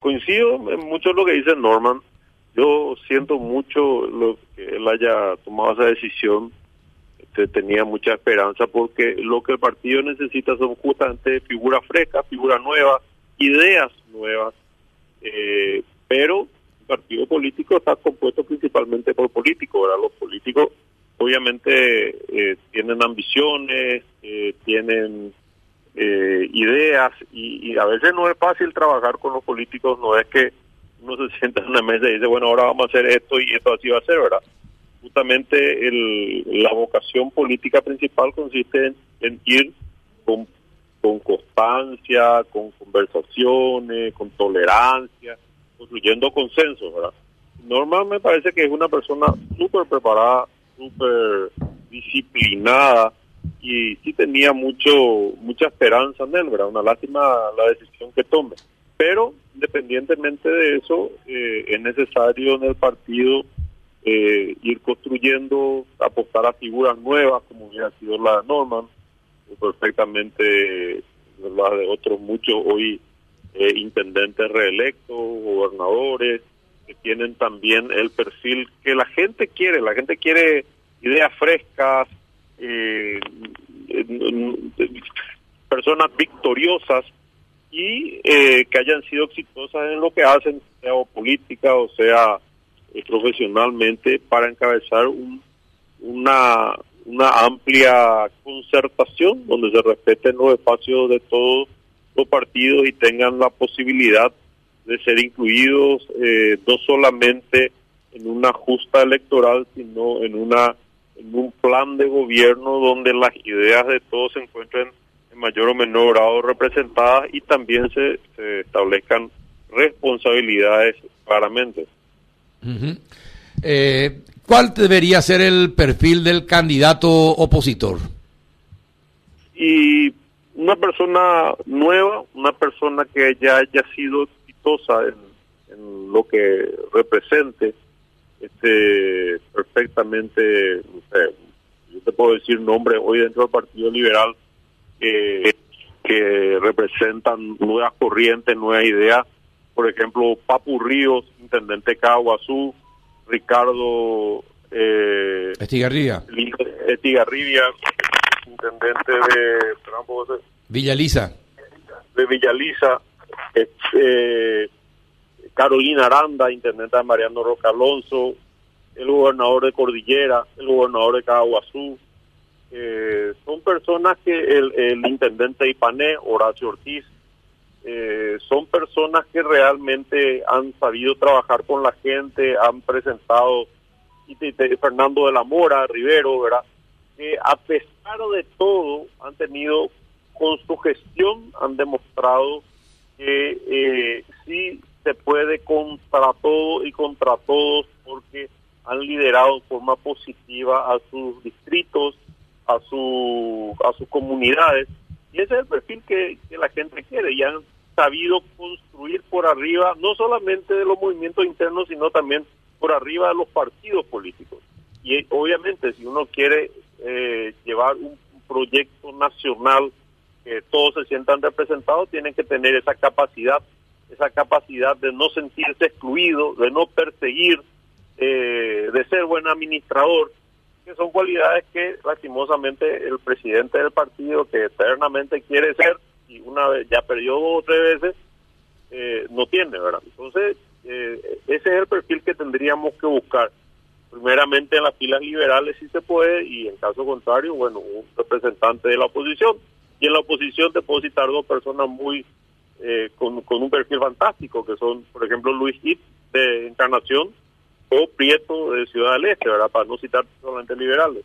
Coincido en mucho lo que dice Norman. Yo siento mucho lo que él haya tomado esa decisión. Este, tenía mucha esperanza porque lo que el partido necesita son justamente figuras frescas, figuras nuevas, ideas nuevas. Eh, pero el partido político está compuesto principalmente por políticos. ¿verdad? Los políticos obviamente eh, tienen ambiciones, eh, tienen eh, ideas y, a veces no es fácil trabajar con los políticos, no es que uno se sienta en una mesa y dice, bueno, ahora vamos a hacer esto y esto así va a ser, ¿verdad? Justamente el, la vocación política principal consiste en, ir con, con constancia, con conversaciones, con tolerancia, construyendo consensos, ¿verdad? Normal me parece que es una persona súper preparada, súper disciplinada, y sí tenía mucho mucha esperanza en él, ¿verdad? Una lástima la decisión que tome. Pero independientemente de eso, eh, es necesario en el partido eh, ir construyendo, apostar a figuras nuevas, como hubiera sido la de Norman, perfectamente la de otros muchos hoy eh, intendentes reelectos, gobernadores, que tienen también el perfil que la gente quiere, la gente quiere ideas frescas, eh, personas victoriosas y eh, que hayan sido exitosas en lo que hacen, sea política o sea eh, profesionalmente, para encabezar un, una, una amplia concertación donde se respeten los espacios de todos los partidos y tengan la posibilidad de ser incluidos eh, no solamente en una justa electoral, sino en una en un plan de gobierno donde las ideas de todos se encuentren en mayor o menor grado representadas y también se, establezcan responsabilidades claramente. Eh, ¿Cuál debería ser el perfil del candidato opositor? Y una persona nueva, una persona que ya haya sido exitosa en, en lo que represente, este perfectamente, sé, yo te puedo decir nombres hoy dentro del Partido Liberal que, que representan nuevas corrientes, nuevas ideas. Por ejemplo, Papu Ríos, intendente de Caguazú, Ricardo eh, Estigarribia. Estigarribia, intendente de Villaliza. De Villaliza. Eh, Carolina Aranda, intendente de Mariano Roca Alonso, el gobernador de Cordillera, el gobernador de Caguazú. Eh, son personas que el, intendente de Ipané, Horacio Ortiz, eh, son personas que realmente han sabido trabajar con la gente, han presentado, y Fernando de la Mora, Rivero, ¿verdad? Que a pesar de todo han tenido, con su gestión, han demostrado que eh, sí se puede contra todo y contra todos porque han liderado de forma positiva a sus distritos, a, su, a sus comunidades. Y ese es el perfil que, la gente quiere y han sabido construir por arriba, no solamente de los movimientos internos, sino también por arriba de los partidos políticos. Y obviamente si uno quiere eh, llevar un proyecto nacional que todos se sientan representados, tienen que tener esa capacidad esa capacidad de no sentirse excluido, de no perseguir, eh, de ser buen administrador, que son cualidades que lastimosamente el presidente del partido, que eternamente quiere ser, y una vez ya perdió dos o tres veces, eh, no tiene, ¿verdad? Entonces, eh, ese es el perfil que tendríamos que buscar. Primeramente en las filas liberales si se puede, y en caso contrario, bueno, un representante de la oposición. Y en la oposición te puedo citar dos personas muy eh, con, un perfil fantástico, que son, por ejemplo, Luis Hit de Encarnación o Prieto de Ciudad del Este. Para no citar solamente liberales.